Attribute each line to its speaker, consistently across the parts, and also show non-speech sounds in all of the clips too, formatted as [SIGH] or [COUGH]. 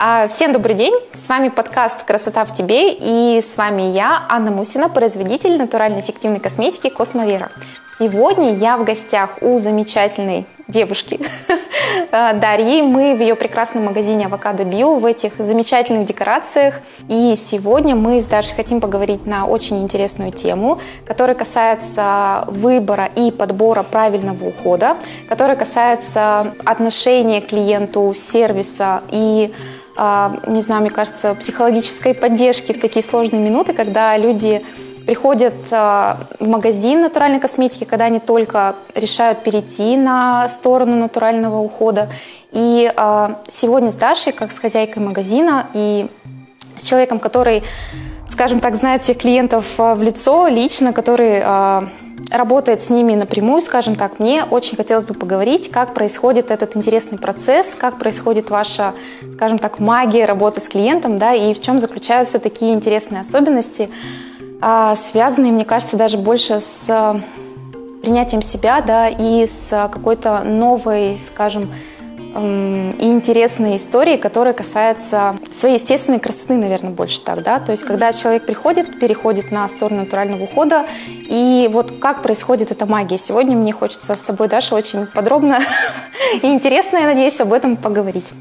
Speaker 1: А, всем добрый день! С вами подкаст «Красота в тебе» и с вами я, Анна Мусина, производитель натуральной эффективной косметики «Космовера». Сегодня я в гостях у замечательной девушки [LAUGHS] Дарьи. Мы в ее прекрасном магазине «Авокадо Био» в этих замечательных декорациях. И сегодня мы с Дашей хотим поговорить на очень интересную тему, которая касается выбора и подбора правильного ухода, которая касается отношения клиенту, сервиса и не знаю, мне кажется, психологической поддержки в такие сложные минуты, когда люди приходят а, в магазин натуральной косметики, когда они только решают перейти на сторону натурального ухода. И а, сегодня с Дашей, как с хозяйкой магазина и с человеком, который, скажем так, знает всех клиентов в лицо лично, который работает с ними напрямую, скажем так, мне очень хотелось бы поговорить, как происходит этот интересный процесс, как происходит ваша, скажем так, магия работы с клиентом, да, и в чем заключаются такие интересные особенности, а, связанные, мне кажется, даже больше с принятием себя, да, и с какой-то новой, скажем, и интересные истории, которые касаются своей естественной красоты, наверное, больше так, да, то есть когда человек приходит, переходит на сторону натурального ухода, и вот как происходит эта магия. Сегодня мне хочется с тобой, Даша, очень подробно [LAUGHS] и интересно, я надеюсь, об этом поговорить.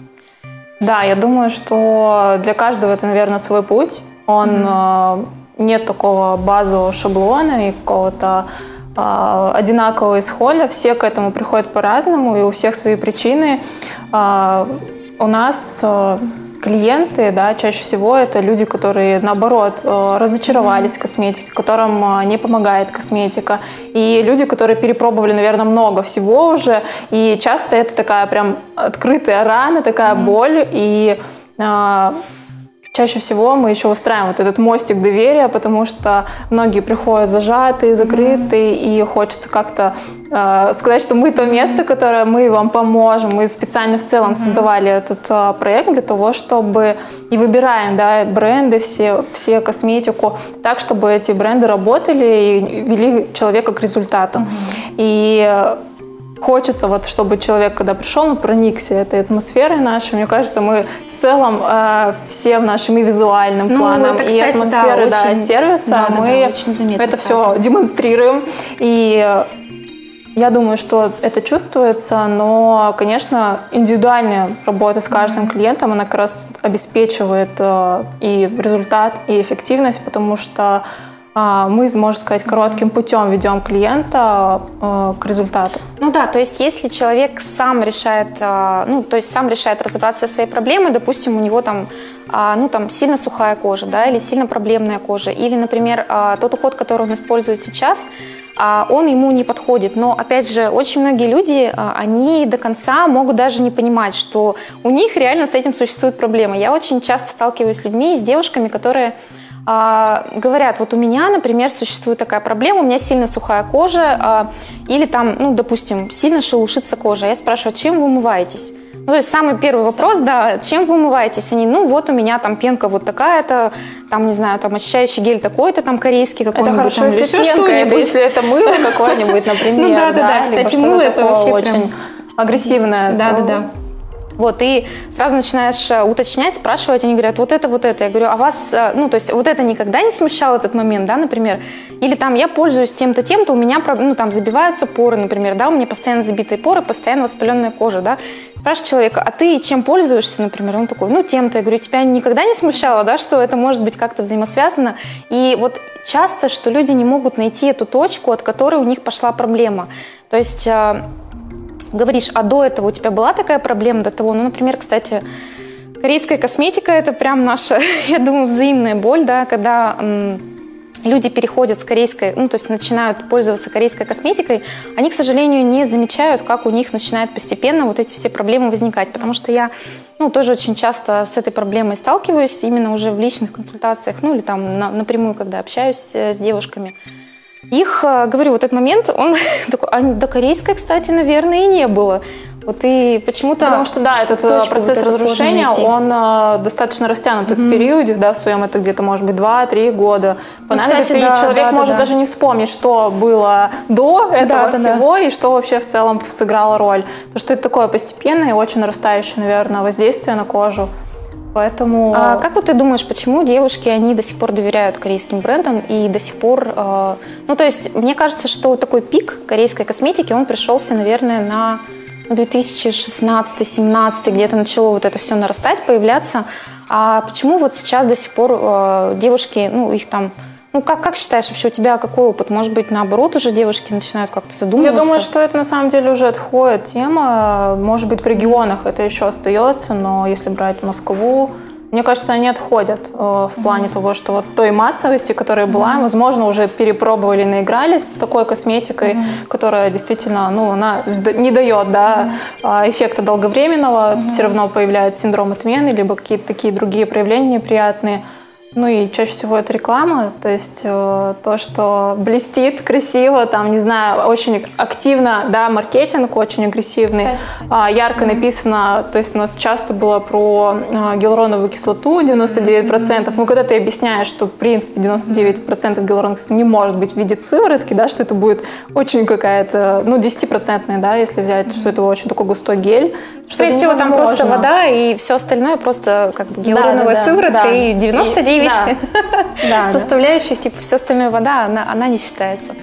Speaker 2: Да, я думаю, что для каждого это, наверное, свой путь. Он mm-hmm. нет такого базового шаблона и какого-то одинакового исхода, все к этому приходят по-разному, и у всех свои причины. А, у нас а, клиенты, да, чаще всего это люди, которые, наоборот, разочаровались в косметике, которым не помогает косметика. И люди, которые перепробовали, наверное, много всего уже. И часто это такая прям открытая рана, такая боль. И Чаще всего мы еще устраиваем вот этот мостик доверия, потому что многие приходят зажатые, закрытые, mm-hmm. и хочется как-то э, сказать, что мы то место, которое мы вам поможем. Мы специально в целом mm-hmm. создавали этот э, проект для того, чтобы и выбираем да, бренды, все, все косметику так, чтобы эти бренды работали и вели человека к результату. Mm-hmm. И Хочется, вот, чтобы человек, когда пришел, ну, проникся этой атмосферой нашей. Мне кажется, мы в целом э, всем нашим и визуальным ну, планом, это, кстати, и атмосферы да, да, очень, сервиса, да, мы да, это все демонстрируем. И я думаю, что это чувствуется, но, конечно, индивидуальная работа с каждым клиентом, она как раз обеспечивает э, и результат, и эффективность, потому что мы, можно сказать, коротким путем ведем клиента э, к результату.
Speaker 1: Ну да, то есть если человек сам решает, э, ну то есть сам решает разобраться со своей проблемой, допустим, у него там, а, ну там сильно сухая кожа, да, или сильно проблемная кожа, или, например, а, тот уход, который он использует сейчас, он ему не подходит. Но, опять же, очень многие люди, они до конца могут даже не понимать, что у них реально с этим существует проблема. Я очень часто сталкиваюсь с людьми, с девушками, которые а, говорят, вот у меня, например, существует такая проблема, у меня сильно сухая кожа, а, или там, ну, допустим, сильно шелушится кожа. Я спрашиваю, чем вы умываетесь? Ну, то есть самый первый вопрос, да, чем вы умываетесь? Они, ну, вот у меня там пенка вот такая-то, там, не знаю, там очищающий гель такой-то, там корейский какой-нибудь.
Speaker 2: Это хорошо, там, если пенка, это, если это мыло какое-нибудь, [LAUGHS] например.
Speaker 1: Ну, да, да, да, кстати, мыло это вообще очень
Speaker 2: агрессивное.
Speaker 1: Да, да, да. Вот, и сразу начинаешь э, уточнять, спрашивать, они говорят, вот это, вот это. Я говорю, а вас, э, ну, то есть вот это никогда не смущал этот момент, да, например? Или там я пользуюсь тем-то, тем-то, у меня, ну, там забиваются поры, например, да, у меня постоянно забитые поры, постоянно воспаленная кожа, да. Спрашиваю человека, а ты чем пользуешься, например? Он такой, ну, тем-то. Я говорю, тебя никогда не смущало, да, что это может быть как-то взаимосвязано? И вот часто, что люди не могут найти эту точку, от которой у них пошла проблема. То есть э, говоришь, а до этого у тебя была такая проблема, до того, ну, например, кстати, корейская косметика – это прям наша, [LAUGHS] я думаю, взаимная боль, да, когда люди переходят с корейской, ну, то есть начинают пользоваться корейской косметикой, они, к сожалению, не замечают, как у них начинают постепенно вот эти все проблемы возникать, потому что я, ну, тоже очень часто с этой проблемой сталкиваюсь именно уже в личных консультациях, ну, или там на, напрямую, когда общаюсь э, с девушками – их, э, говорю, вот этот момент, он [LAUGHS] такой, а до корейской, кстати, наверное, и не было. Вот и почему-то...
Speaker 2: Потому что, да, этот э, процесс вот разрушения, он э, достаточно растянутый mm-hmm. в периоде, да, в своем, это где-то, может быть, 2-3 года понадобится, ну, кстати, да, и человек да, может да, даже да. не вспомнить, что было до этого да, всего, да. и что вообще в целом сыграло роль. Потому что это такое постепенное и очень нарастающее, наверное, воздействие на кожу. Поэтому...
Speaker 1: А как вот ты думаешь, почему девушки, они до сих пор доверяют корейским брендам и до сих пор... Э, ну, то есть, мне кажется, что такой пик корейской косметики, он пришелся, наверное, на 2016-17, где-то начало вот это все нарастать, появляться. А почему вот сейчас до сих пор э, девушки, ну, их там ну, как, как считаешь вообще, у тебя какой опыт? Может быть, наоборот, уже девушки начинают как-то задумываться?
Speaker 2: Я думаю, что это на самом деле уже отходит тема. Может быть, в регионах это еще остается, но если брать Москву, мне кажется, они отходят э, в плане mm-hmm. того, что вот той массовости, которая была, mm-hmm. возможно, уже перепробовали, наигрались с такой косметикой, mm-hmm. которая действительно, ну, она не дает, да, mm-hmm. эффекта долговременного, mm-hmm. все равно появляется синдром отмены, либо какие-то такие другие проявления неприятные. Ну и чаще всего это реклама, то есть э, то, что блестит красиво, там, не знаю, очень активно, да, маркетинг очень агрессивный, э, ярко mm-hmm. написано, то есть у нас часто было про э, гиалуроновую кислоту 99%, mm-hmm. ну когда ты объясняешь, что в принципе 99% гиалуроновой кислоты не может быть в виде сыворотки, да, что это будет очень какая-то, ну 10% да, если взять, mm-hmm. что это очень такой густой гель.
Speaker 1: Что Скорее всего там просто вода и все остальное просто как бы гиалуроновая да, да, сыворотка да. и 99 [LAUGHS] да. составляющих, типа все остальное вода, она, она не считается.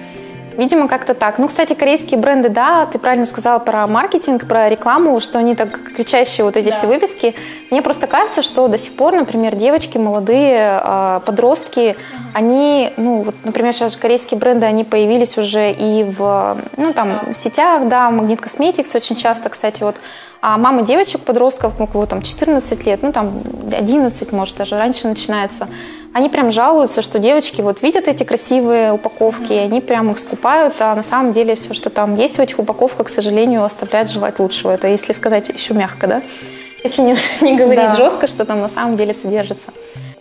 Speaker 1: Видимо, как-то так. Ну, кстати, корейские бренды, да, ты правильно сказала про маркетинг, про рекламу, что они так кричащие вот эти да. все выписки. Мне просто кажется, что до сих пор, например, девочки молодые, а, подростки, uh они, ну, вот, например, сейчас корейские бренды, они появились уже и в, ну, там, в сетях, да, Magnet Cosmetics очень часто, кстати, вот а мамы девочек, подростков, у кого там 14 лет, ну там 11, может, даже раньше начинается, они прям жалуются, что девочки вот видят эти красивые упаковки, и они прям их скупают, а на самом деле все, что там есть в этих упаковках, к сожалению, оставляет желать лучшего. Это если сказать еще мягко, да? Если не, [LAUGHS] не говорить да. жестко, что там на самом деле содержится.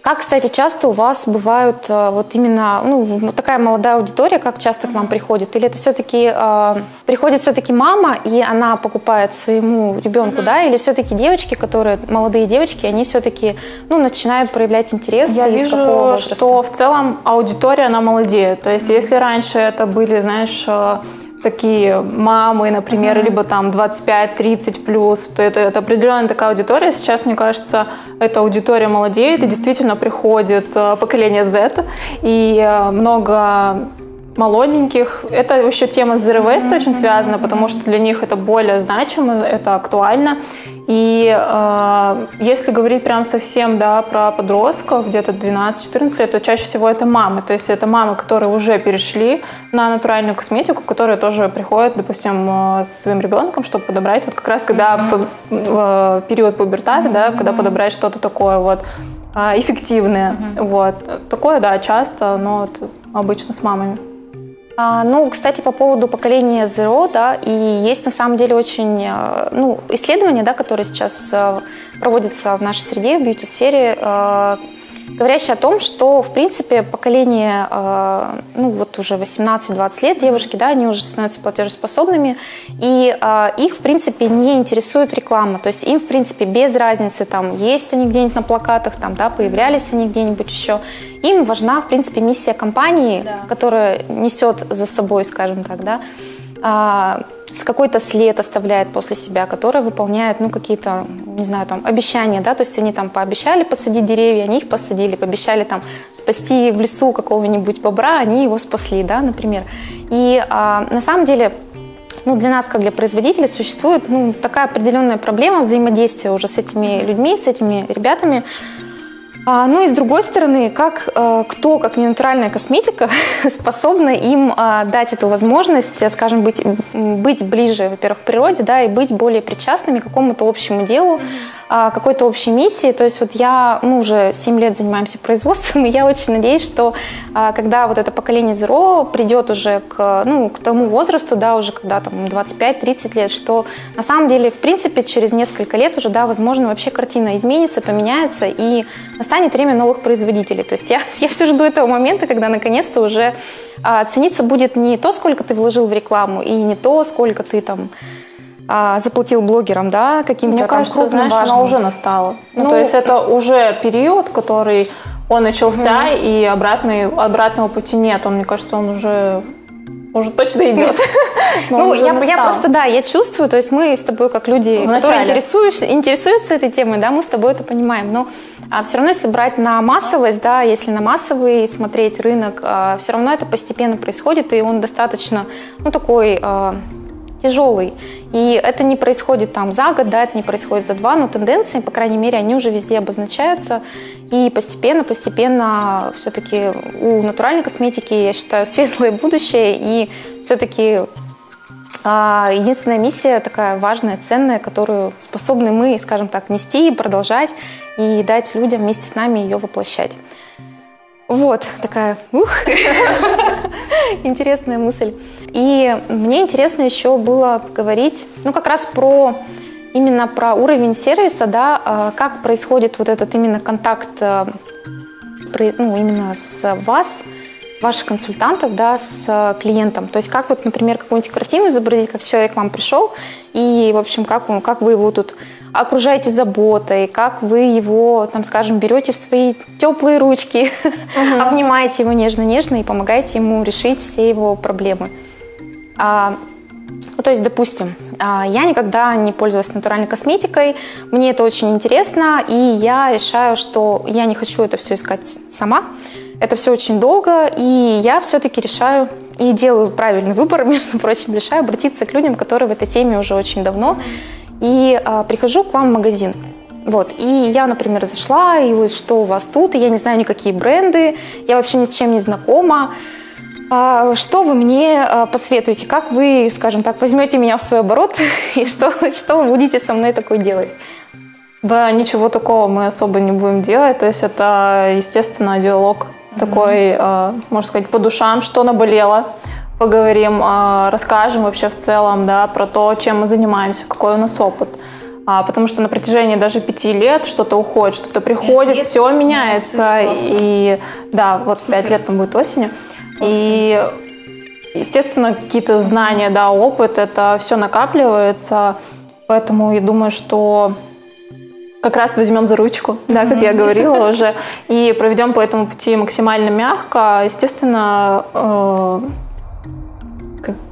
Speaker 1: Как, кстати, часто у вас бывают э, вот именно ну, такая молодая аудитория, как часто к вам приходит? Или это все-таки э, приходит все-таки мама, и она покупает своему ребенку, mm-hmm. да? Или все-таки девочки, которые, молодые девочки, они все-таки ну, начинают проявлять интерес?
Speaker 2: Я вижу, что в целом аудитория, она молодеет. То есть, mm-hmm. если раньше это были, знаешь, э, такие мамы, например, mm-hmm. либо там 25-30 плюс, то это, это определенная такая аудитория. Сейчас, мне кажется, эта аудитория молодеет, и действительно приходит э, поколение Z, и э, много молоденьких. Это еще тема с Zero Waste очень связана, потому что для них это более значимо, это актуально. И э, если говорить прям совсем да, про подростков, где-то 12-14 лет, то чаще всего это мамы. То есть это мамы, которые уже перешли на натуральную косметику, которые тоже приходят, допустим, э, с своим ребенком, чтобы подобрать, вот как раз когда mm-hmm. период пубертата, mm-hmm. да, когда подобрать что-то такое вот э, эффективное. Mm-hmm. Вот. Такое, да, часто, но вот обычно с мамами.
Speaker 1: А, ну, кстати, по поводу поколения Zero, да, и есть на самом деле очень, э, ну, исследования, да, которые сейчас э, проводятся в нашей среде, в бьюти-сфере, говорящие о том, что, в принципе, поколение, э, ну, вот уже 18-20 лет девушки, да, они уже становятся платежеспособными, и э, их, в принципе, не интересует реклама, то есть им, в принципе, без разницы, там, есть они где-нибудь на плакатах, там, да, появлялись они где-нибудь еще, им важна, в принципе, миссия компании, да. которая несет за собой, скажем так, да, а, какой-то след оставляет после себя, который выполняет, ну, какие-то, не знаю, там, обещания, да, то есть они там пообещали посадить деревья, они их посадили, пообещали там спасти в лесу какого-нибудь бобра, они его спасли, да, например. И а, на самом деле ну, для нас, как для производителей, существует ну, такая определенная проблема взаимодействия уже с этими людьми, с этими ребятами, а, ну и с другой стороны, как э, кто, как не натуральная косметика, [LAUGHS] способна им а, дать эту возможность, скажем, быть, быть ближе, во-первых, к природе, да, и быть более причастными к какому-то общему делу, а, какой-то общей миссии. То есть вот я, мы уже 7 лет занимаемся производством, [LAUGHS] и я очень надеюсь, что когда вот это поколение Zero придет уже к, ну, к тому возрасту, да, уже когда там 25-30 лет, что на самом деле, в принципе, через несколько лет уже, да, возможно, вообще картина изменится, поменяется, и настанет время новых производителей. То есть я, [LAUGHS] я все жду этого момента, когда наконец-то уже а, цениться будет не то, сколько ты вложил в рекламу, и не то, сколько ты там а, заплатил блогерам, да, каким-то
Speaker 2: Мне кажется, крупным, знаешь, важным. она уже настала. Ну, ну, то есть это уже период, который он начался, угу. и обратный, обратного пути нет. Он, мне кажется, он уже [LAUGHS] уже точно идет.
Speaker 1: Ну, я, я просто, да, я чувствую, то есть мы с тобой, как люди, которые интересуются, интересуются этой темой, да, мы с тобой это понимаем, но а все равно, если брать на массовость, да, если на массовый смотреть рынок, а, все равно это постепенно происходит, и он достаточно, ну, такой а, тяжелый. И это не происходит там за год, да, это не происходит за два, но тенденции, по крайней мере, они уже везде обозначаются. И постепенно, постепенно все-таки у натуральной косметики, я считаю, [LAUGHS] светлое будущее. И все-таки а, единственная миссия такая важная, ценная, которую способны мы, скажем так, нести и продолжать, и дать людям вместе с нами ее воплощать. Вот, такая ух, [LAUGHS] [LAUGHS] интересная мысль. И мне интересно еще было говорить, ну, как раз про именно про уровень сервиса, да, а, как происходит вот этот именно контакт э, ну, именно с вас, ваших консультантов, да, с э, клиентом. То есть как вот, например, какую-нибудь картину изобразить, как человек к вам пришел, и, в общем, как, как вы его тут окружаете заботой, как вы его, там, скажем, берете в свои теплые ручки, uh-huh. [LAUGHS] обнимаете его нежно-нежно и помогаете ему решить все его проблемы. А, ну, то есть, допустим, а, я никогда не пользовалась натуральной косметикой, мне это очень интересно, и я решаю, что я не хочу это все искать сама, это все очень долго, и я все-таки решаю и делаю правильный выбор, [LAUGHS] между прочим, решаю обратиться к людям, которые в этой теме уже очень давно, и а, прихожу к вам в магазин. Вот, и я, например, зашла, и вот что у вас тут, и я не знаю никакие бренды, я вообще ни с чем не знакома. А, что вы мне а, посоветуете? Как вы, скажем так, возьмете меня в свой оборот, [LAUGHS] и что, что вы будете со мной такое делать?
Speaker 2: Да, ничего такого мы особо не будем делать. То есть это, естественно, диалог. Такой, можно сказать, по душам, что наболело поговорим, а, расскажем вообще в целом, да, про то, чем мы занимаемся, какой у нас опыт. А, потому что на протяжении даже пяти лет что-то уходит, что-то приходит, лет, все меняется. И да, вот пять лет там будет осенью. И естественно, какие-то знания, да, опыт, это все накапливается. Поэтому я думаю, что как раз возьмем за ручку, да, как я говорила [LAUGHS] уже, и проведем по этому пути максимально мягко. Естественно, э,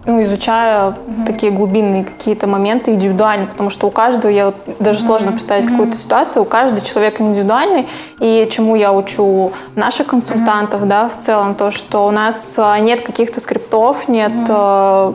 Speaker 2: ну, изучая mm-hmm. такие глубинные какие-то моменты индивидуально, потому что у каждого, я вот даже mm-hmm. сложно представить mm-hmm. какую-то ситуацию, у каждого человек индивидуальный, и чему я учу наших консультантов, mm-hmm. да, в целом, то, что у нас а, нет каких-то скриптов, нет mm-hmm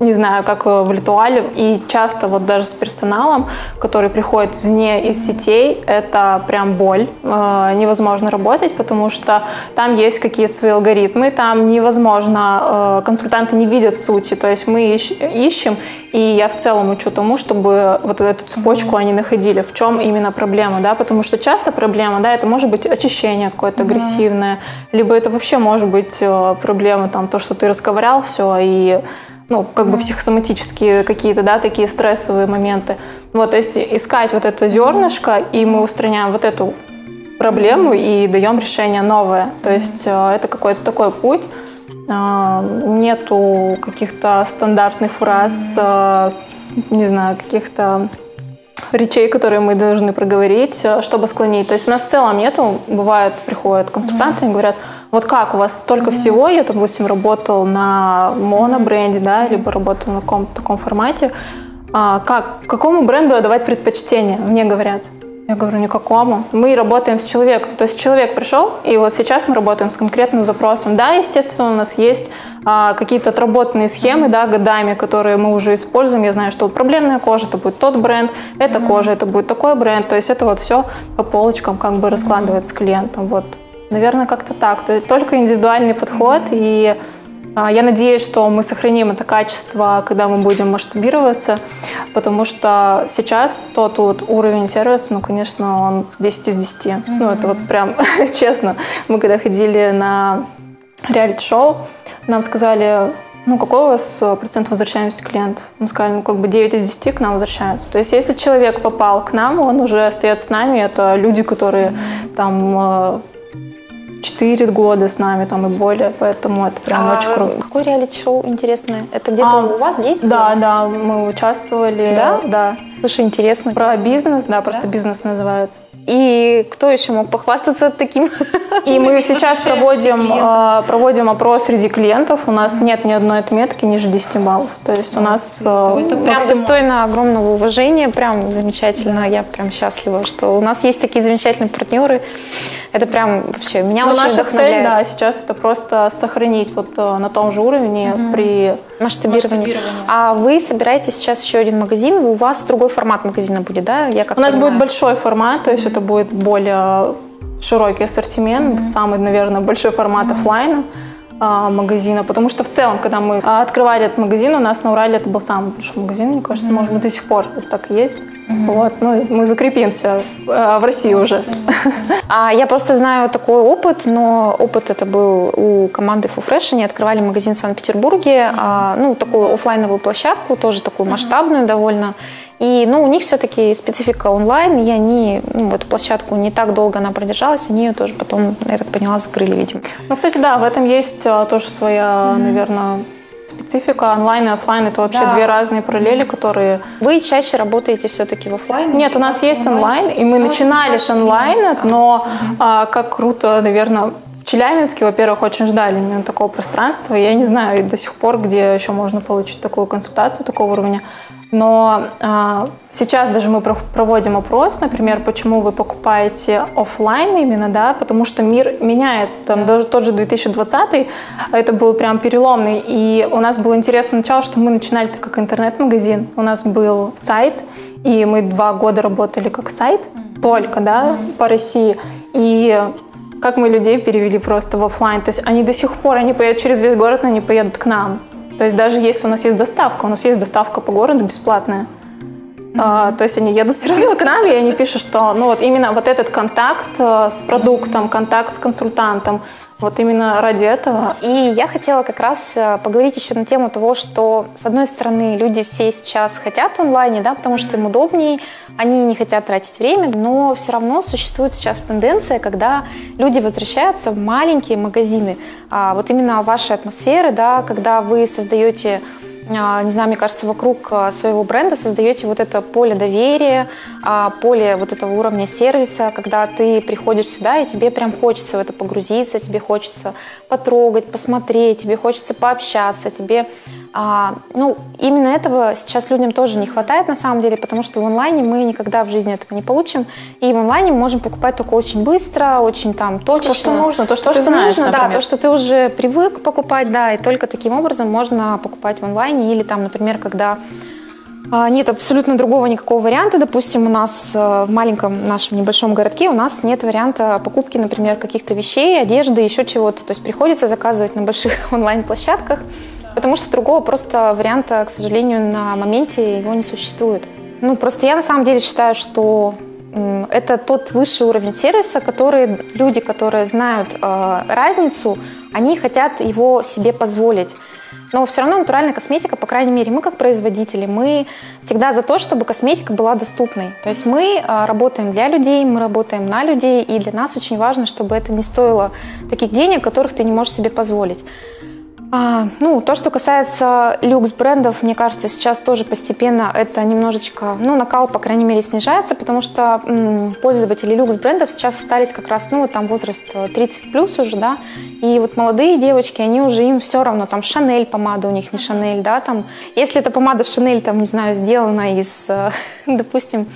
Speaker 2: не знаю, как в Литуале, и часто вот даже с персоналом, который приходит извне из сетей, это прям боль, э, невозможно работать, потому что там есть какие-то свои алгоритмы, там невозможно, э, консультанты не видят сути, то есть мы ищ, ищем, и я в целом учу тому, чтобы вот эту цепочку они находили, в чем именно проблема, да, потому что часто проблема, да, это может быть очищение какое-то агрессивное, либо это вообще может быть э, проблема, там, то, что ты расковырял все, и ну, как mm-hmm. бы психосоматические какие-то, да, такие стрессовые моменты. Вот, то есть искать вот это зернышко, и мы устраняем вот эту проблему и даем решение новое. То есть э, это какой-то такой путь. Э, нету каких-то стандартных фраз, э, не знаю, каких-то речей, которые мы должны проговорить, чтобы склонить. То есть у нас в целом нету. Бывает, приходят консультанты и говорят, вот как у вас столько всего, я, допустим, работал на монобренде, да, либо работал на каком-то таком формате, а, как, какому бренду отдавать предпочтение, мне говорят. Я говорю, никакому. Мы работаем с человеком. То есть человек пришел, и вот сейчас мы работаем с конкретным запросом. Да, естественно, у нас есть а, какие-то отработанные схемы, да, годами, которые мы уже используем. Я знаю, что вот проблемная кожа, это будет тот бренд, эта mm-hmm. кожа, это будет такой бренд. То есть это вот все по полочкам как бы раскладывается mm-hmm. с клиентом. Вот Наверное, как-то так. То есть только индивидуальный подход. И а, я надеюсь, что мы сохраним это качество, когда мы будем масштабироваться, потому что сейчас тот вот уровень сервиса, ну, конечно, он 10 из 10. Mm-hmm. Ну, это вот прям [LAUGHS] честно. Мы когда ходили на реалити-шоу, нам сказали, ну, какой у вас процент возвращаемости клиентов? Мы сказали, ну, как бы 9 из 10 к нам возвращаются. То есть, если человек попал к нам, он уже остается с нами. Это люди, которые там а, 4 года с нами там и более, поэтому это прям а очень круто.
Speaker 1: Какое реалити-шоу интересное? Это где-то а, у вас здесь
Speaker 2: Да, да, мы участвовали.
Speaker 1: Да?
Speaker 2: Да.
Speaker 1: Слушай, интересно.
Speaker 2: Про бизнес, да, просто да? бизнес называется.
Speaker 1: И кто еще мог похвастаться таким?
Speaker 2: И мы [LAUGHS] сейчас проводим, э, проводим опрос среди клиентов. У нас нет ни одной отметки ниже 10 баллов. То есть у нас
Speaker 1: Это прям достойно огромного уважения, прям замечательно. Я прям счастлива, что у нас есть такие замечательные партнеры. Это прям вообще меня Но очень
Speaker 2: наша цель, да, сейчас это просто сохранить вот э, на том же уровне угу. при
Speaker 1: масштабировании. масштабировании. А вы собираете сейчас еще один магазин, у вас другой формат магазина будет, да?
Speaker 2: Я как у нас будет большой формат, то есть это будет более широкий ассортимент, mm-hmm. самый, наверное, большой формат mm-hmm. офлайна магазина, потому что в целом, когда мы открывали этот магазин, у нас на Урале это был самый большой магазин, мне кажется, mm-hmm. может быть, до сих пор вот так и есть. Mm-hmm. Вот, ну, мы закрепимся э, в России уже. [LAUGHS]
Speaker 1: А я просто знаю такой опыт, но опыт это был у команды FuFresh, они открывали магазин в Санкт-Петербурге, mm-hmm. а, ну, такую офлайновую площадку, тоже такую масштабную mm-hmm. довольно, и ну, у них все-таки специфика онлайн, и они ну, эту площадку не так долго она продержалась, они ее тоже потом, я так поняла, закрыли, видимо.
Speaker 2: Ну, кстати, да, в этом есть а, тоже своя, mm-hmm. наверное, специфика. Онлайн и офлайн это вообще да. две разные параллели, которые...
Speaker 1: Вы чаще работаете все-таки в офлайн?
Speaker 2: Нет, у нас есть онлайн, и мы ну, начинали с онлайна, но а, как круто, наверное, в Челябинске, во-первых, очень ждали именно такого пространства. Я не знаю до сих пор, где еще можно получить такую консультацию такого уровня. Но а, сейчас даже мы проводим опрос, например, почему вы покупаете офлайн именно, да, потому что мир меняется. Там даже тот же 2020 это был прям переломный. И у нас было интересное начало, что мы начинали так как интернет-магазин. У нас был сайт, и мы два года работали как сайт только, да, по России. И как мы людей перевели просто в офлайн. То есть они до сих пор, они поедут через весь город, но они поедут к нам. То есть даже если у нас есть доставка, у нас есть доставка по городу бесплатная. А, то есть они едут [LAUGHS] все равно к нам, и они пишут, что ну вот именно вот этот контакт э, с продуктом, контакт с консультантом, вот именно ради этого.
Speaker 1: И я хотела как раз э, поговорить еще на тему того, что, с одной стороны, люди все сейчас хотят в онлайне, да, потому что им удобнее, они не хотят тратить время, но все равно существует сейчас тенденция, когда люди возвращаются в маленькие магазины. А вот именно ваши атмосферы, да, когда вы создаете не знаю, мне кажется, вокруг а, своего бренда создаете вот это поле доверия, а, поле вот этого уровня сервиса, когда ты приходишь сюда, и тебе прям хочется в это погрузиться, тебе хочется потрогать, посмотреть, тебе хочется пообщаться, тебе а, ну, именно этого сейчас людям тоже не хватает на самом деле, потому что в онлайне мы никогда в жизни этого не получим. И в онлайне мы можем покупать только очень быстро, очень там точечно.
Speaker 2: То, что нужно, то, что то, ты что знаешь,
Speaker 1: нужно, например. да, то, что ты уже привык покупать, да, и только таким образом можно покупать в онлайне. Или там, например, когда а, нет абсолютно другого никакого варианта. Допустим, у нас э, в маленьком нашем небольшом городке у нас нет варианта покупки, например, каких-то вещей, одежды, еще чего-то. То есть приходится заказывать на больших [LAUGHS] онлайн-площадках. Потому что другого просто варианта, к сожалению, на моменте его не существует. Ну, просто я на самом деле считаю, что это тот высший уровень сервиса, который люди, которые знают э, разницу, они хотят его себе позволить. Но все равно натуральная косметика, по крайней мере, мы как производители, мы всегда за то, чтобы косметика была доступной. То есть мы э, работаем для людей, мы работаем на людей, и для нас очень важно, чтобы это не стоило таких денег, которых ты не можешь себе позволить. А, ну, то, что касается люкс-брендов, мне кажется, сейчас тоже постепенно это немножечко, ну, накал, по крайней мере, снижается, потому что м, пользователи люкс-брендов сейчас остались как раз, ну, вот там возраст 30 э, плюс уже, да, и вот молодые девочки, они уже, им все равно, там, Шанель помада у них не Шанель, да, там, если эта помада Шанель, там, не знаю, сделана из, э, [LAUGHS] допустим,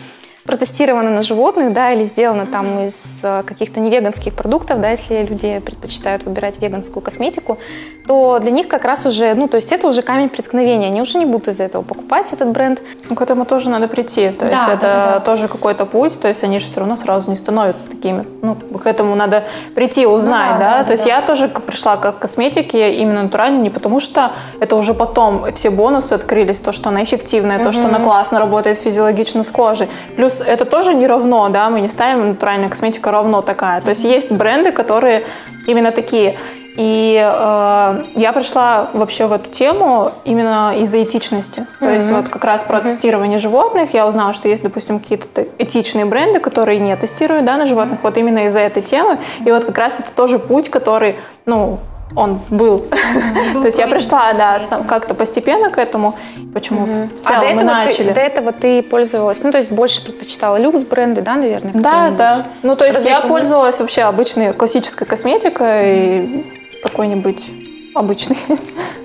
Speaker 1: протестировано на животных, да, или сделано там из э, каких-то невеганских продуктов, да, если люди предпочитают выбирать веганскую косметику, то для них как раз уже, ну, то есть это уже камень преткновения, они уже не будут из-за этого покупать этот бренд.
Speaker 2: Ну, к этому тоже надо прийти, то есть да, это да, да. тоже какой-то путь, то есть они же все равно сразу не становятся такими, ну, к этому надо прийти, узнать, ну, да, да, да, то да, есть да. я тоже пришла как к косметике именно натурально не потому что это уже потом все бонусы открылись, то, что она эффективная, mm-hmm. то, что она классно работает физиологично с кожей, Плюс это тоже не равно, да, мы не ставим натуральная косметика равно такая. То есть есть бренды, которые именно такие. И э, я пришла вообще в эту тему именно из-за этичности. То mm-hmm. есть вот как раз про mm-hmm. тестирование животных я узнала, что есть, допустим, какие-то этичные бренды, которые не тестируют да, на животных, mm-hmm. вот именно из-за этой темы. И вот как раз это тоже путь, который, ну, он был. [LAUGHS] То есть я пришла, да, как-то постепенно к этому. Почему в
Speaker 1: А до
Speaker 2: целом мы
Speaker 1: этого, ты,
Speaker 2: начали.
Speaker 1: до этого ты пользовалась, ну, то есть больше предпочитала люкс бренды, да, наверное?
Speaker 2: Да, да. Ну, то есть я
Speaker 1: Различные?
Speaker 2: пользовалась вообще обычной классической косметикой, какой-нибудь обычный. [LAUGHS]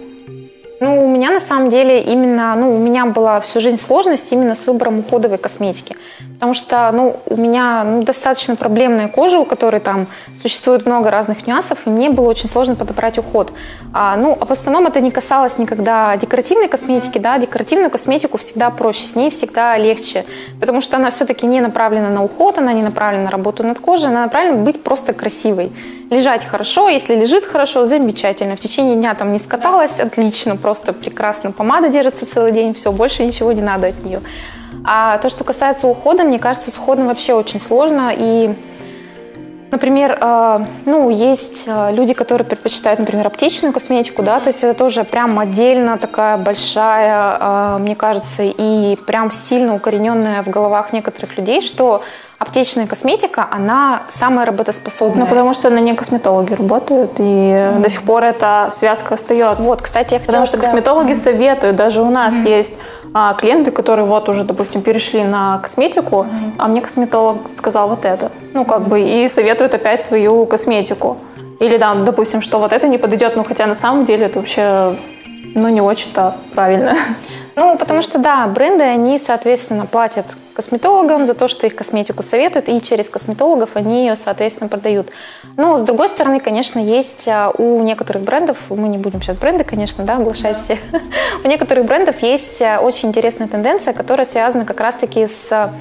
Speaker 1: Ну, у меня на самом деле именно, ну, у меня была всю жизнь сложность именно с выбором уходовой косметики. Потому что, ну, у меня ну, достаточно проблемная кожа, у которой там существует много разных нюансов, и мне было очень сложно подобрать уход. А, ну, а в основном это не касалось никогда декоративной косметики, да, декоративную косметику всегда проще, с ней всегда легче, потому что она все-таки не направлена на уход, она не направлена на работу над кожей, она направлена быть просто красивой. Лежать хорошо, если лежит хорошо, замечательно. В течение дня там не скаталась, отлично, просто прекрасно. Помада держится целый день, все, больше ничего не надо от нее. А то, что касается ухода, мне кажется, с уходом вообще очень сложно. И, например, э, ну, есть э, люди, которые предпочитают, например, аптечную косметику, да, то есть это тоже прям отдельно такая большая, э, мне кажется, и прям сильно укорененная в головах некоторых людей, что аптечная косметика, она самая работоспособная.
Speaker 2: Ну, потому что на ней косметологи работают, и до сих пор эта связка остается.
Speaker 1: Вот, кстати, я хотела
Speaker 2: Потому что
Speaker 1: тебя-
Speaker 2: косметологи советуют, даже у нас есть а, клиенты, которые вот уже, допустим, перешли на косметику, а мне косметолог сказал вот это. Ну, как бы, и советует опять свою косметику. Или там, допустим, что вот это не подойдет, ну, хотя на самом деле это вообще, ну, не очень-то правильно.
Speaker 1: Ну, [LAUGHS] потому что, да, бренды, они, соответственно, платят косметологам за то, что их косметику советуют, и через косметологов они ее, соответственно, продают. Но, с другой стороны, конечно, есть а, у некоторых брендов, мы не будем сейчас бренды, конечно, да, оглашать все, [LAUGHS] у некоторых брендов есть а, очень интересная тенденция, которая связана как раз-таки с а,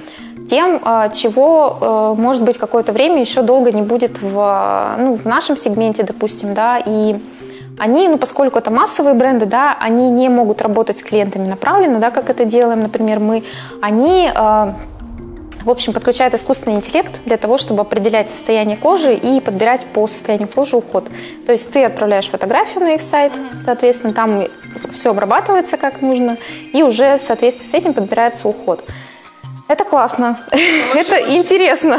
Speaker 1: тем, чего, может быть, какое-то время еще долго не будет в, ну, в нашем сегменте, допустим, да, и они, ну, поскольку это массовые бренды, да, они не могут работать с клиентами направленно, да, как это делаем, например, мы, они, э, в общем, подключают искусственный интеллект для того, чтобы определять состояние кожи и подбирать по состоянию кожи уход. То есть ты отправляешь фотографию на их сайт, соответственно, там все обрабатывается как нужно, и уже в соответствии с этим подбирается уход. Это классно, это интересно,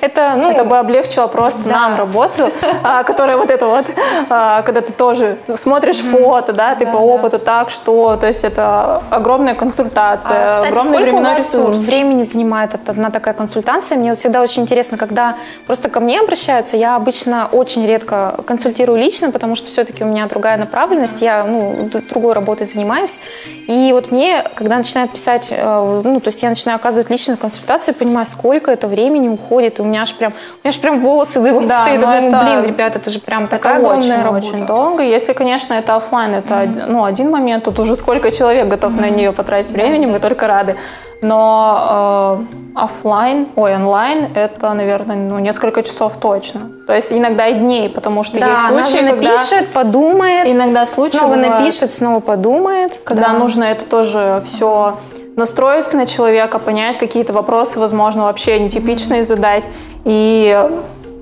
Speaker 1: это, ну,
Speaker 2: Это бы облегчило просто нам работу, а, которая вот это вот, а, когда ты тоже смотришь фото, да, ты по опыту так, что, то есть это огромная консультация,
Speaker 1: А,
Speaker 2: огромный временной ресурс.
Speaker 1: времени занимает одна такая консультация? Мне вот всегда очень интересно, когда просто ко мне обращаются, я обычно очень редко консультирую лично, потому что все-таки у меня другая направленность, я ну, другой работой занимаюсь. И вот мне, когда начинают писать, э, ну, то есть я начинаю оказывать личную консультацию, я понимаю, сколько это времени уходит, и у меня аж прям, у меня аж прям волосы дыбом
Speaker 2: Да,
Speaker 1: стоят. Я думаю,
Speaker 2: это-
Speaker 1: блин, ребят, это же прям
Speaker 2: Это
Speaker 1: такая огромная работа.
Speaker 2: очень-очень долго. Если, конечно, это оффлайн, это ну, один момент, тут уже сколько человек готов на нее потратить времени, мы только рады. Но э, оффлайн, ой, онлайн, это, наверное, ну, несколько часов точно. То есть иногда и дней, потому что
Speaker 1: Да,
Speaker 2: есть
Speaker 1: она
Speaker 2: случаи,
Speaker 1: же
Speaker 2: когда
Speaker 1: напишет, подумает,
Speaker 2: иногда случаи
Speaker 1: снова
Speaker 2: бывают,
Speaker 1: напишет, снова подумает.
Speaker 2: когда
Speaker 1: Да.
Speaker 2: нужно это тоже все настроиться на человека, понять какие-то вопросы, возможно, вообще нетипичные задать. И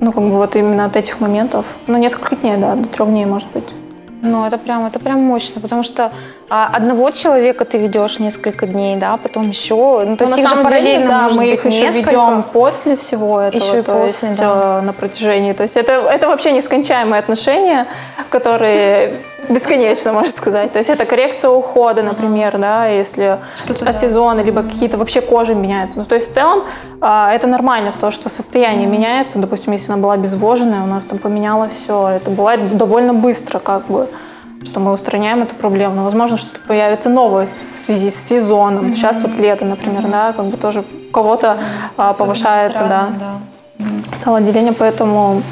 Speaker 2: ну, как бы вот именно от этих моментов, ну, несколько дней, да, до трех дней, может быть.
Speaker 1: Ну, это прям, это прям мощно, потому что а, одного человека ты ведешь несколько дней, да, потом еще, ну, то есть
Speaker 2: Ну,
Speaker 1: их же
Speaker 2: самом деле,
Speaker 1: параллельно
Speaker 2: да, мы их еще
Speaker 1: несколько.
Speaker 2: ведем после всего этого,
Speaker 1: Еще и
Speaker 2: то
Speaker 1: после,
Speaker 2: есть
Speaker 1: да.
Speaker 2: э, на протяжении. То есть это, это вообще нескончаемые отношения, которые бесконечно, можно сказать. То есть это коррекция ухода, например, да, если от сезона, либо какие-то вообще кожи меняются. Ну, то есть в целом а, это нормально, в то, что состояние меняется. Допустим, если она была обезвоженная, у нас там поменялось все. Это бывает довольно быстро, как бы что мы устраняем эту проблему. Но, возможно, что-то появится новое в связи с сезоном. Сейчас вот лето, например, да, как бы тоже у кого-то а, повышается, да, самоотделение, поэтому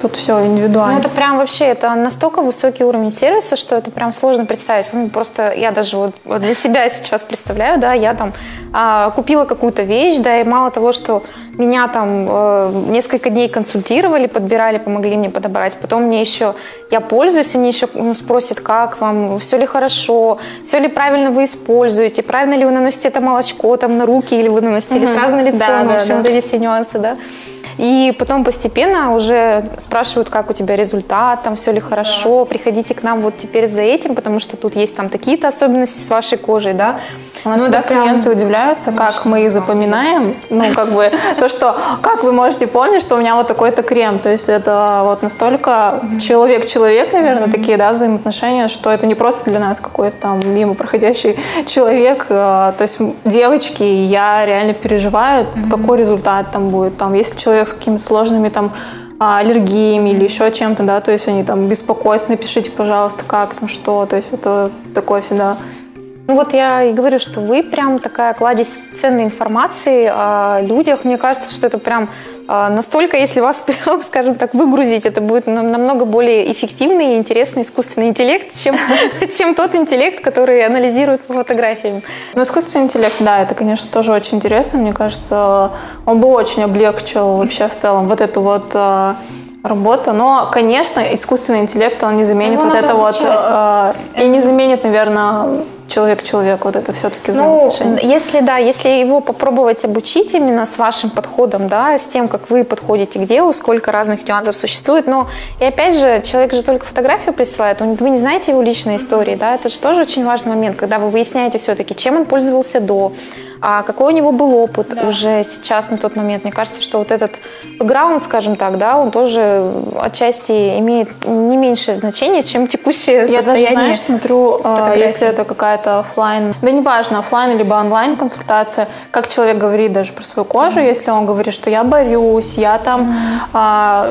Speaker 2: тут все
Speaker 1: Ну,
Speaker 2: индивидуально.
Speaker 1: это прям вообще, это настолько высокий уровень сервиса, что это прям сложно представить. Ну, просто я даже вот, для себя сейчас представляю, да, я там а, купила какую-то вещь, да, и мало того, что меня там э, несколько дней консультировали, подбирали, помогли мне подобрать, потом мне еще, я пользуюсь, они еще ну, спросят, как вам, все ли хорошо, все ли правильно вы используете, правильно ли вы наносите это молочко там на руки, или вы наносите или сразу на лицо,
Speaker 2: Да,
Speaker 1: ну, в общем,
Speaker 2: да.
Speaker 1: эти все нюансы, да. И потом постепенно уже спрашивают, как у тебя результат, там все ли хорошо, приходите к нам вот теперь за этим, потому что тут есть там такие-то особенности с вашей кожей, да.
Speaker 2: У нас
Speaker 1: Ну, прям
Speaker 2: клиенты удивляются, как
Speaker 1: мощно,
Speaker 2: мы их запоминаем. Ну, как бы то, что как вы можете помнить, что у меня вот такой-то крем. То есть это вот настолько человек-человек, наверное, такие, да, взаимоотношения, что это не просто для нас какой-то там мимо проходящий человек. а, То есть девочки, я реально переживаю, какой результат там будет. Там, если человек с какими-то сложными там а, аллергиями или еще чем-то, да, то есть они там беспокоятся, напишите, пожалуйста, как там, что, то есть это такое всегда
Speaker 1: Ну вот я и говорю, что вы прям такая кладезь ценной информации о людях. Мне кажется, что это прям а, настолько, если вас [LAUGHS] прям, скажем так, выгрузить, это будет нам- намного более эффективный и интересный искусственный интеллект, чем, [LAUGHS] чем тот интеллект, который анализирует по фотографиям.
Speaker 2: Ну, искусственный интеллект, да, это, конечно, тоже очень интересно. Мне кажется, он бы очень облегчил вообще в целом вот эту вот э, работу. Но, конечно, искусственный интеллект, он не заменит
Speaker 1: Его
Speaker 2: вот
Speaker 1: надо
Speaker 2: это вот...
Speaker 1: обучать.
Speaker 2: э, и не заменит, наверное, человек-человек. Вот это все-таки
Speaker 1: Ну, если да, если его попробовать обучить именно с вашим подходом, да, с тем, как вы подходите к делу, сколько разных нюансов существует, но и опять же, человек же только фотографию присылает, вы не знаете его личной истории, да, это же тоже очень важный момент, когда вы выясняете все-таки, чем он пользовался до, а какой у него был опыт уже сейчас на тот момент. Мне кажется, что вот этот бэкграунд, скажем так, да, он тоже отчасти имеет не меньшее значение, чем текущее
Speaker 2: Я даже,
Speaker 1: состояние.
Speaker 2: знаешь, смотрю, э,
Speaker 1: фотографии.
Speaker 2: если это какая-то оффлайн, да неважно, оффлайн либо онлайн консультация, как человек говорит даже про свою кожу, если он говорит, что я борюсь, я там, а,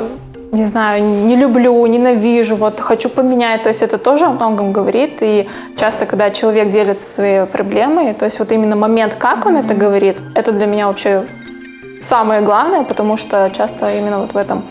Speaker 2: не знаю, не люблю, ненавижу, вот хочу поменять, то есть это тоже о многом говорит, и часто, когда человек делится своей проблемой, то есть вот именно момент, как он это говорит, это для меня вообще самое главное, потому что часто именно вот в этом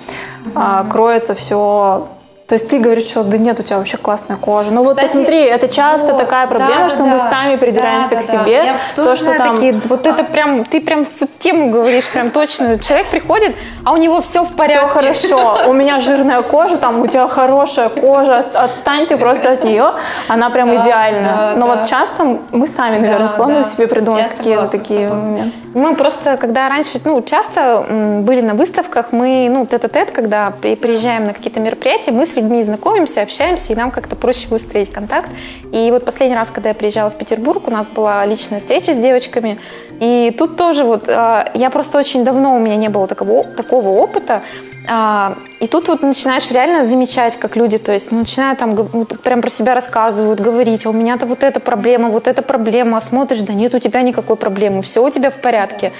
Speaker 2: а, кроется все. То есть ты говоришь, что да нет, у тебя вообще классная кожа. Ну вот
Speaker 1: Кстати,
Speaker 2: посмотри, это часто
Speaker 1: вот,
Speaker 2: такая проблема,
Speaker 1: да,
Speaker 2: что
Speaker 1: да,
Speaker 2: мы сами придираемся
Speaker 1: Да,
Speaker 2: к
Speaker 1: да, да.
Speaker 2: себе.
Speaker 1: Я
Speaker 2: То, что там
Speaker 1: такие, [LAUGHS] вот это прям, ты прям в тему говоришь, прям точно. Человек приходит, а у него все в порядке.
Speaker 2: все хорошо, у меня жирная кожа, там у тебя хорошая кожа, от- отстань ты просто от нее, она прям
Speaker 1: Да,
Speaker 2: идеальная.
Speaker 1: да,
Speaker 2: Но
Speaker 1: да.
Speaker 2: вот часто мы сами, наверное,
Speaker 1: Да,
Speaker 2: склонны
Speaker 1: да.
Speaker 2: себе придумать
Speaker 1: Я
Speaker 2: какие-то такие моменты.
Speaker 1: Мы просто, когда раньше, ну, часто были на выставках, мы, ну, тет-а-тет, когда при- приезжаем на какие-то мероприятия, мы с людьми знакомимся, общаемся, и нам как-то проще выстроить контакт. И вот последний раз, когда я приезжала в Петербург, у нас была личная встреча с девочками, и тут тоже вот, э, я просто очень давно у меня не было такого, такого опыта, а, и тут вот начинаешь реально замечать, как люди, то есть начинают там вот прям про себя рассказывают, говорить, а у меня-то вот эта проблема, вот эта проблема, а смотришь, да нет у тебя никакой проблемы, все у тебя в порядке.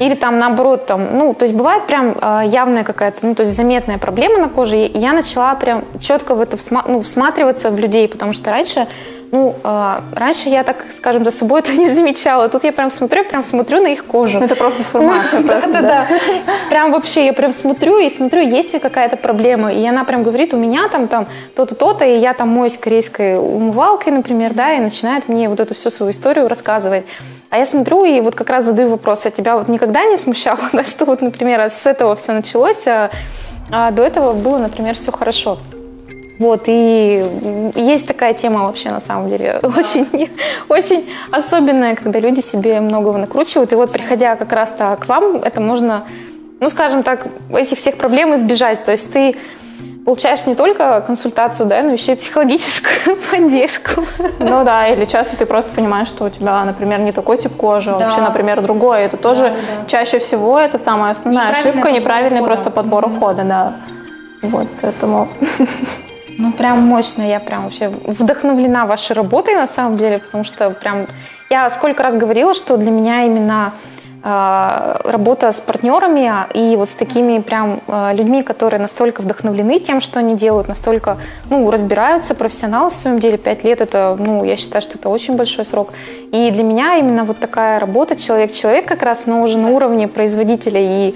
Speaker 1: Или там наоборот, там, ну, то есть бывает прям э, явная какая-то, ну, то есть заметная проблема на коже, и я начала прям четко в это всма- ну, всматриваться в людей, потому что раньше, ну, э, раньше я так, скажем, за собой [LAUGHS] это не замечала. Тут я прям смотрю, прям смотрю на их кожу.
Speaker 2: Ну, это профдеформация [LAUGHS] просто, да?
Speaker 1: Да-да-да. Прям вообще, я прям смотрю и смотрю, есть ли какая-то проблема. И она прям говорит, у меня там, там то-то, то-то, и я там моюсь корейской умывалкой, например, да, и начинает мне вот эту всю свою историю рассказывать. А я смотрю и вот как раз задаю вопрос, а тебя вот никогда не смущало, [LAUGHS] да, что вот, например, с этого все началось, а, а до этого было, например, все хорошо. Вот, и есть такая тема вообще на самом деле, очень, [LAUGHS] очень особенная, когда люди себе многого накручивают. И вот приходя как раз-то к вам, это можно, ну скажем так, этих всех проблем избежать. То есть ты получаешь не только консультацию, да, но еще и психологическую [LAUGHS] поддержку.
Speaker 2: Ну да, или часто ты просто понимаешь, что у тебя, например, не такой тип кожи, а
Speaker 1: Да.
Speaker 2: вообще, например, другой. Это тоже
Speaker 1: Да, да.
Speaker 2: чаще всего это самая основная
Speaker 1: Неправильный
Speaker 2: ошибка, неправильный
Speaker 1: ухода.
Speaker 2: просто подбор ухода, да. Вот, поэтому
Speaker 1: Ну, прям мощно. Я прям вообще вдохновлена вашей работой, на самом деле, потому что прям... Я сколько раз говорила, что для меня именно работа с партнерами и вот с такими прям э, людьми, которые настолько вдохновлены тем, что они делают, настолько, ну, разбираются, профессионалы в своем деле, пять лет это, ну, я считаю, что это очень большой срок. И для меня именно вот такая работа человек-человек как раз, но уже на уровне производителя и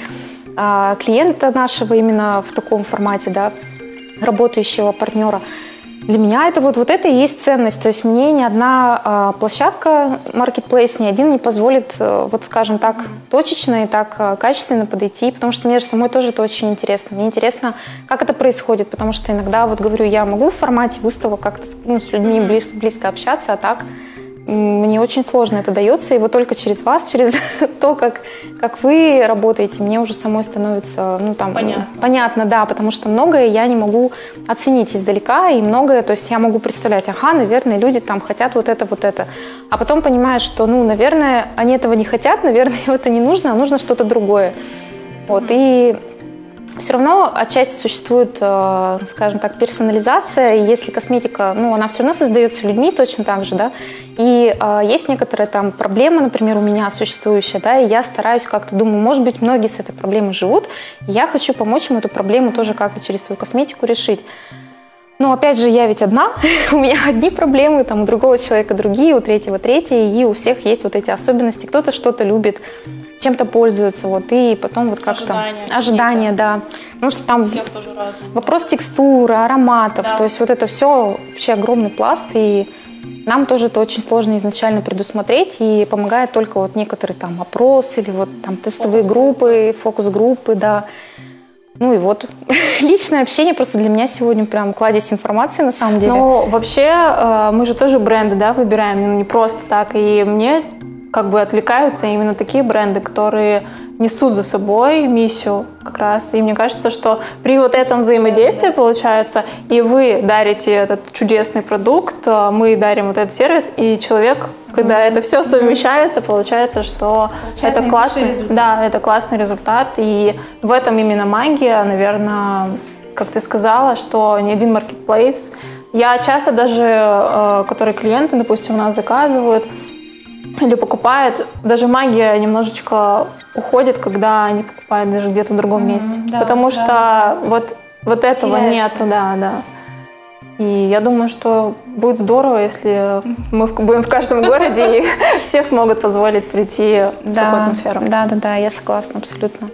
Speaker 1: а, клиента нашего именно в таком формате, да, работающего партнера. Для меня это вот, вот это и есть ценность. То есть мне ни одна а, площадка, marketplace, ни один не позволит, э, вот скажем так, точечно и так а, качественно подойти, потому что мне же самой тоже это очень интересно. Мне интересно, как это происходит, потому что иногда, вот говорю, я могу в формате выставок как-то с- ну, с людьми близ- близко общаться, а так мне очень сложно это дается, и вот только через вас, [LAUGHS] через то, как, как вы работаете, мне уже самой становится, ну, там,
Speaker 2: понятно.
Speaker 1: понятно, да, потому что многое я не могу оценить издалека, и многое, то есть я могу представлять, ага, наверное, люди там хотят вот это, вот это, а потом понимаешь, что, ну, наверное, они этого не хотят, наверное, [LAUGHS] это не нужно, а нужно что-то другое. Вот, и все равно отчасти существует, э, скажем так, персонализация. Если косметика, ну, она все равно создается людьми точно так же, да. И э, есть некоторые там проблемы, например, у меня существующие, да, и я стараюсь как-то, думаю, может быть, многие с этой проблемой живут, я хочу помочь им эту проблему тоже как-то через свою косметику решить. Но опять же, я ведь одна, [LAUGHS] у меня одни проблемы, там у другого человека другие, у третьего третьи, и у всех есть вот эти особенности. Кто-то что-то любит, чем-то пользуется, вот, и потом вот как-то...
Speaker 2: Ожидания.
Speaker 1: Ожидания, да. Потому что там
Speaker 2: Всех тоже разные.
Speaker 1: вопрос текстуры, ароматов,
Speaker 2: Да.
Speaker 1: то есть вот это все вообще огромный пласт, и нам тоже это очень сложно изначально предусмотреть, и помогает только вот некоторые там опросы или вот там тестовые группы, фокус-группы, да. Ну и вот [LAUGHS] личное общение просто для меня сегодня прям кладезь информации на самом деле.
Speaker 2: Ну, вообще, э, мы же тоже бренды, да, выбираем, ну, не просто так. И мне как бы отвлекаются именно такие бренды, которые несут за собой миссию как раз. И мне кажется, что при вот этом взаимодействии получается, и вы дарите этот чудесный продукт, э, мы дарим вот этот сервис, и человек, когда это все совмещается, получается, что
Speaker 1: Получает
Speaker 2: это классный,
Speaker 1: результат.
Speaker 2: да, это классный результат, и в этом именно магия, наверное, как ты сказала, что ни один маркетплейс. Я часто даже, э, которые клиенты, допустим, у нас заказывают или покупают, даже магия немножечко уходит, когда они покупают даже где-то в другом месте.
Speaker 1: да,
Speaker 2: Потому
Speaker 1: да,
Speaker 2: что вот, вот этого
Speaker 1: Теряется.
Speaker 2: нету, да, да. И я думаю, что будет здорово, если мы в- будем в каждом городе, и [LAUGHS] все смогут позволить прийти в такую атмосферу.
Speaker 1: Да, да, да, я согласна абсолютно.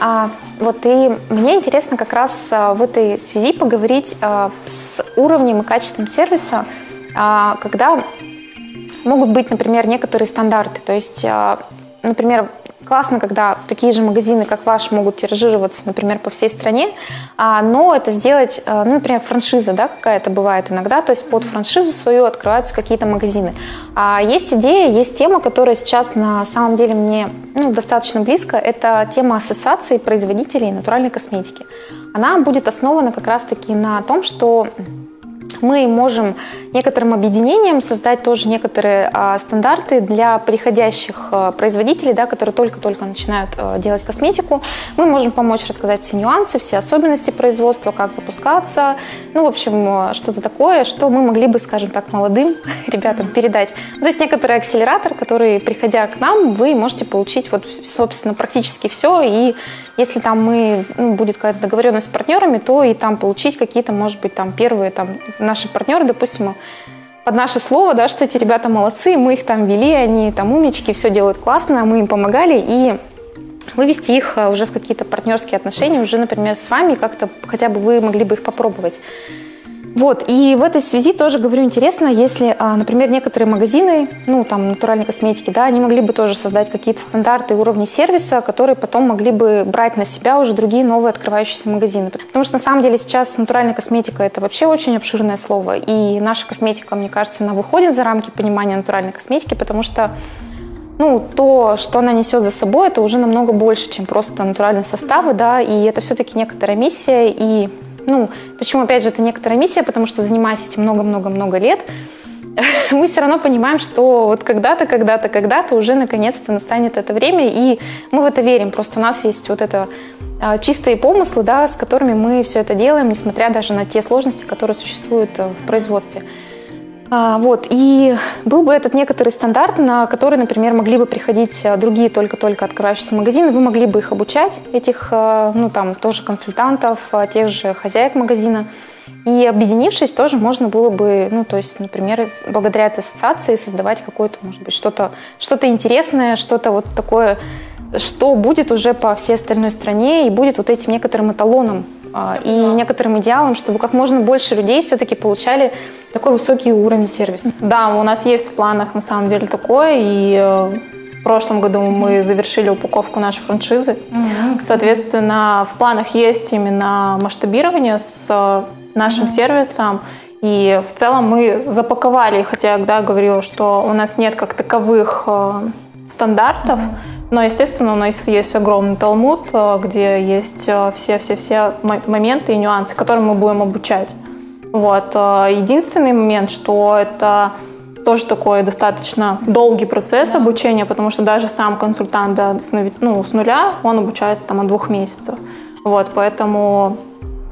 Speaker 1: А, вот и мне интересно как раз а, в этой связи поговорить а, с уровнем и качеством сервиса, а, когда могут быть, например, некоторые стандарты. То есть, а, например, классно, когда такие же магазины, как ваш, могут тиражироваться, например, по всей стране, а, но это сделать, а, ну, например, франшиза, да, какая-то бывает иногда, то есть под франшизу свою открываются какие-то магазины. Есть идея, есть тема, которая сейчас на самом деле мне ну, достаточно близко, это тема ассоциации производителей натуральной косметики. Она будет основана как раз-таки на том, что мы можем некоторым объединением создать тоже некоторые а, стандарты для приходящих а, производителей, да, которые только-только начинают а, делать косметику. Мы можем помочь рассказать все нюансы, все особенности производства, как запускаться, ну, в общем, что-то такое, что мы могли бы, скажем так, молодым [LAUGHS] ребятам передать. То есть некоторый акселератор, который, приходя к нам, вы можете получить вот, собственно, практически все, и если там мы, ну, будет какая-то договоренность с партнерами, то и там получить какие-то, может быть, там первые там наши партнеры, допустим, под наше слово, да, что эти ребята молодцы, мы их там вели, они там умнички, все делают классно, мы им помогали, и вывести их а, уже в какие-то партнерские отношения, уже, например, с вами, как-то хотя бы вы могли бы их попробовать. Вот, и в этой связи тоже говорю, интересно, если, а, например, некоторые магазины, ну, там, натуральной косметики, да, они могли бы тоже создать какие-то стандарты уровни сервиса, которые потом могли бы брать на себя уже другие новые открывающиеся магазины. Потому что, на самом деле, сейчас натуральная косметика – это вообще очень обширное слово, и наша косметика, мне кажется, она выходит за рамки понимания натуральной косметики, потому что ну, то, что она несет за собой, это уже намного больше, чем просто натуральные составы, да, и это все-таки некоторая миссия, и, ну, почему, опять же, это некоторая миссия, потому что, занимаясь этим много-много-много лет, [LAUGHS] мы все равно понимаем, что вот когда-то, когда-то, когда-то уже наконец-то настанет это время, и мы в это верим, просто у нас есть вот это а, чистые помыслы, да, с которыми мы все это делаем, несмотря даже на те сложности, которые существуют э, в производстве. А, вот, и был бы этот некоторый стандарт, на который, например, могли бы приходить а, другие только-только открывающиеся магазины, вы могли бы их обучать, этих, а, ну, там, тоже консультантов, а, тех же хозяек магазина, и объединившись, тоже можно было бы, ну, то есть, например, благодаря этой ассоциации создавать какое-то, может быть, что-то что интересное, что-то вот такое, что будет уже по всей остальной стране и будет вот этим некоторым эталоном и некоторым идеалом, чтобы как можно больше людей все-таки получали такой высокий уровень сервиса.
Speaker 2: Да, у нас есть в планах на самом деле такое, и э, в прошлом году мы завершили упаковку нашей франшизы. Соответственно, в планах есть именно масштабирование с э, нашим сервисом, И в целом мы запаковали, хотя я да, говорила, что у нас нет как таковых э, стандартов, но, естественно, у нас есть огромный талмуд, э, где есть все-все-все моменты и нюансы, которым мы будем обучать. Вот. Единственный момент, что это тоже такой достаточно долгий процесс да. обучения, потому что даже сам консультант да, с, ну, с нуля, он обучается там от двух месяцев. Вот, поэтому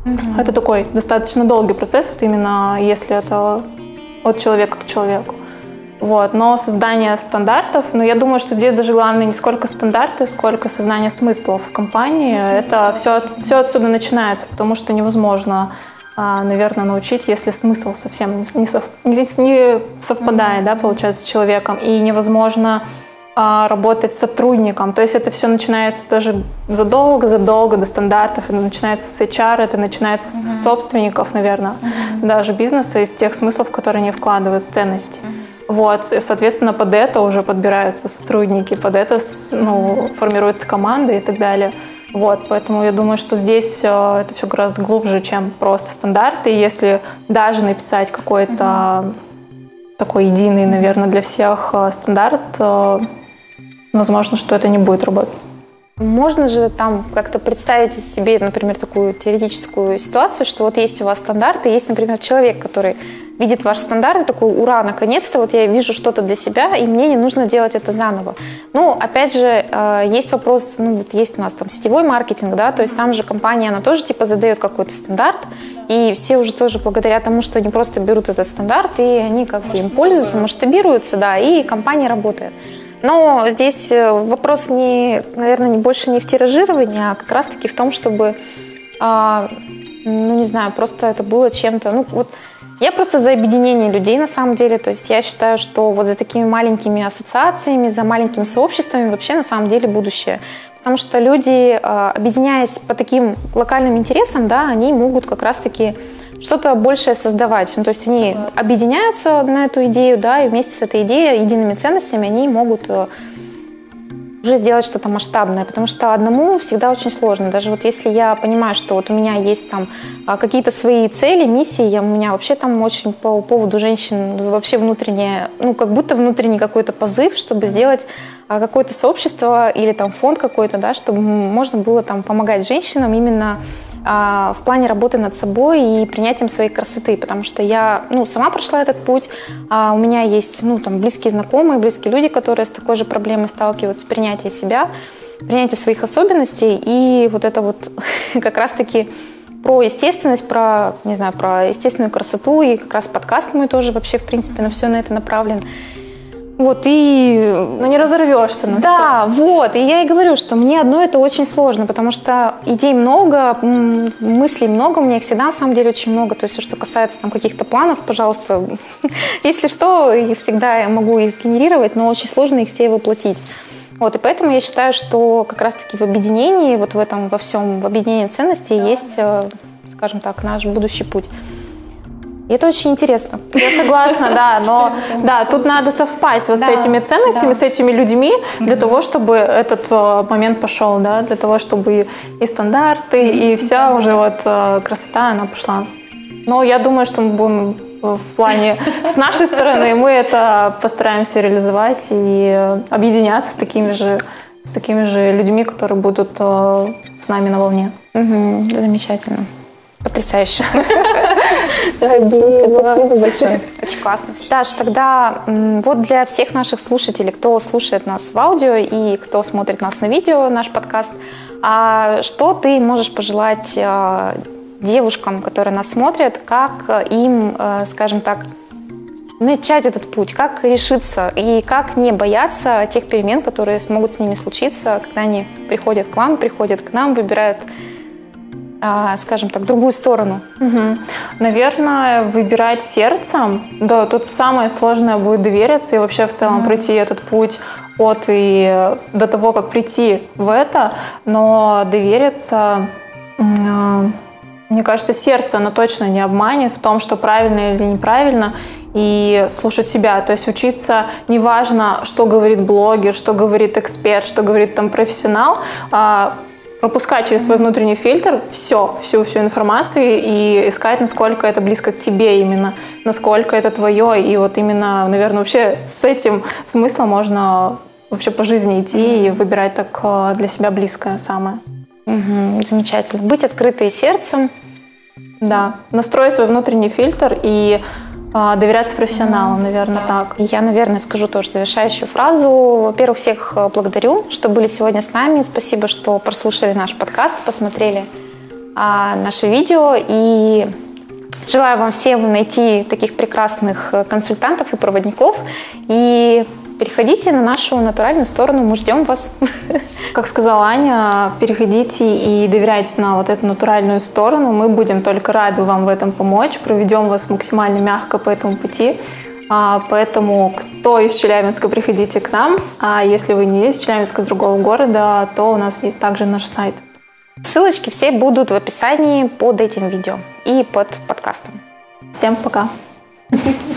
Speaker 2: mm это такой достаточно долгий процесс, вот именно если это от человека к человеку. Вот. Но создание стандартов, ну, я думаю, что здесь даже главное не сколько стандарты, сколько создание смыслов в компании. Смысл. Это все, все отсюда начинается, потому что невозможно а, наверное, научить, если смысл совсем не, сов, не, не совпадает, mm-hmm. да, получается, с человеком, и невозможно а, работать с сотрудником. То есть это все начинается тоже задолго-задолго до стандартов, это начинается с HR, это начинается mm-hmm. с собственников, наверное, mm-hmm. даже бизнеса, из тех смыслов, которые они вкладывают, с ценности. Mm-hmm. Вот, и, соответственно, под это уже подбираются сотрудники, под это ну, формируются команды и так далее. Вот, поэтому я думаю, что здесь э, это все гораздо глубже, чем просто стандарты. И если даже написать какой-то угу. такой единый, наверное, для всех э, стандарт, э, возможно, что это не будет работать.
Speaker 1: Можно же там как-то представить себе, например, такую теоретическую ситуацию, что вот есть у вас стандарты, есть, например, человек, который видит ваш стандарт и такой, ура, наконец-то вот я вижу что-то для себя, и мне не нужно делать это заново. Ну, опять же, э, есть вопрос, ну, вот есть у нас там сетевой маркетинг, да, то есть там же компания, она тоже типа задает какой-то стандарт, и все уже тоже благодаря тому, что они просто берут этот стандарт, и они как бы им пользуются, масштабируются, да, и компания работает. Но здесь э, вопрос не, наверное, не больше не в тиражировании, а как раз-таки в том, чтобы, а, ну не знаю, просто это было чем-то, ну вот я просто за объединение людей на самом деле. То есть я считаю, что вот за такими маленькими ассоциациями, за маленькими сообществами вообще на самом деле будущее. Потому что люди, а, объединяясь по таким локальным интересам, да, они могут как раз-таки что-то большее создавать. Ну, то есть они Согласна. объединяются на эту идею, да, и вместе с этой идеей, едиными ценностями они могут э, уже сделать что-то масштабное, потому что одному всегда очень сложно. Даже вот если я понимаю, что вот у меня есть там а, какие-то свои цели, миссии, я, у меня вообще там очень по поводу женщин вообще внутреннее, ну как будто внутренний какой-то позыв, чтобы сделать а, какое-то сообщество или там фонд какой-то, да, чтобы можно было там помогать женщинам именно в плане работы над собой и принятием своей красоты, потому что я ну, сама прошла этот путь, а у меня есть ну, там, близкие знакомые, близкие люди, которые с такой же проблемой сталкиваются, принятие себя, принятие своих особенностей, и вот это вот [LAUGHS] как раз-таки про естественность, про, не знаю, про естественную красоту, и как раз подкаст мой тоже вообще, в принципе, на все на это направлен. Вот, и...
Speaker 2: Ну, не разорвешься на
Speaker 1: Да, все. вот. И я и говорю, что мне одно это очень сложно, потому что идей много, мыслей много, у меня их всегда, на самом деле, очень много. То есть, что касается там каких-то планов, пожалуйста, [LAUGHS] если что, их всегда я могу их сгенерировать, но очень сложно их все воплотить. Вот, и поэтому я считаю, что как раз-таки в объединении, вот в этом во всем, в объединении ценностей есть, э, скажем так, наш будущий путь. И это очень интересно.
Speaker 2: Я согласна, да, но да, тут надо совпасть вот с этими ценностями, с этими людьми для того, чтобы этот э, момент пошел, да, для того, чтобы и стандарты, и вся уже вот э, красота, она пошла. Но я думаю, что мы будем в плане с нашей стороны мы это постараемся реализовать и объединяться с такими же с такими же людьми, которые будут э, с нами на волне.
Speaker 1: Угу, замечательно. Потрясающе.
Speaker 2: Спасибо большое.
Speaker 1: Очень классно. Даш, тогда вот для всех наших слушателей, кто слушает нас в аудио и кто смотрит нас на видео, наш подкаст, а что ты можешь пожелать а, девушкам, которые нас смотрят, как им, э, скажем так, начать этот путь, как решиться и как не бояться тех перемен, которые смогут с ними случиться, когда они приходят к вам, приходят к нам, выбирают скажем так, другую сторону?
Speaker 2: Угу. Наверное, выбирать сердцем. Да, тут самое сложное будет довериться и вообще в целом угу. пройти этот путь от и до того, как прийти в это, но довериться мне кажется, сердце, оно точно не обманет в том, что правильно или неправильно, и слушать себя. То есть учиться, неважно, что говорит блогер, что говорит эксперт, что говорит там профессионал, а пропускать через свой внутренний фильтр все, всю, всю информацию и искать, насколько это близко к тебе именно, насколько это твое. И вот именно, наверное, вообще с этим смыслом можно вообще по жизни идти и выбирать так э, для себя близкое самое.
Speaker 1: Угу, замечательно. Быть открытой сердцем.
Speaker 2: Да, настроить свой внутренний фильтр и а, доверяться профессионалам, наверное, так.
Speaker 1: Я, наверное, скажу тоже завершающую фразу. Во-первых, всех э, благодарю, что были сегодня с нами. Спасибо, что прослушали наш подкаст, посмотрели а, наше видео. И желаю вам всем найти таких прекрасных э, консультантов и проводников. И переходите на нашу натуральную сторону, мы ждем вас. [LAUGHS]
Speaker 2: Как сказала Аня, переходите и доверяйте на вот эту натуральную сторону. Мы будем только рады вам в этом помочь, проведем вас максимально мягко по этому пути. А, поэтому, кто из Челябинска, приходите к нам. А если вы не из Челябинска, с другого города, то у нас есть также наш сайт.
Speaker 1: Ссылочки все будут в описании под этим видео и под подкастом.
Speaker 2: Всем пока! [LAUGHS]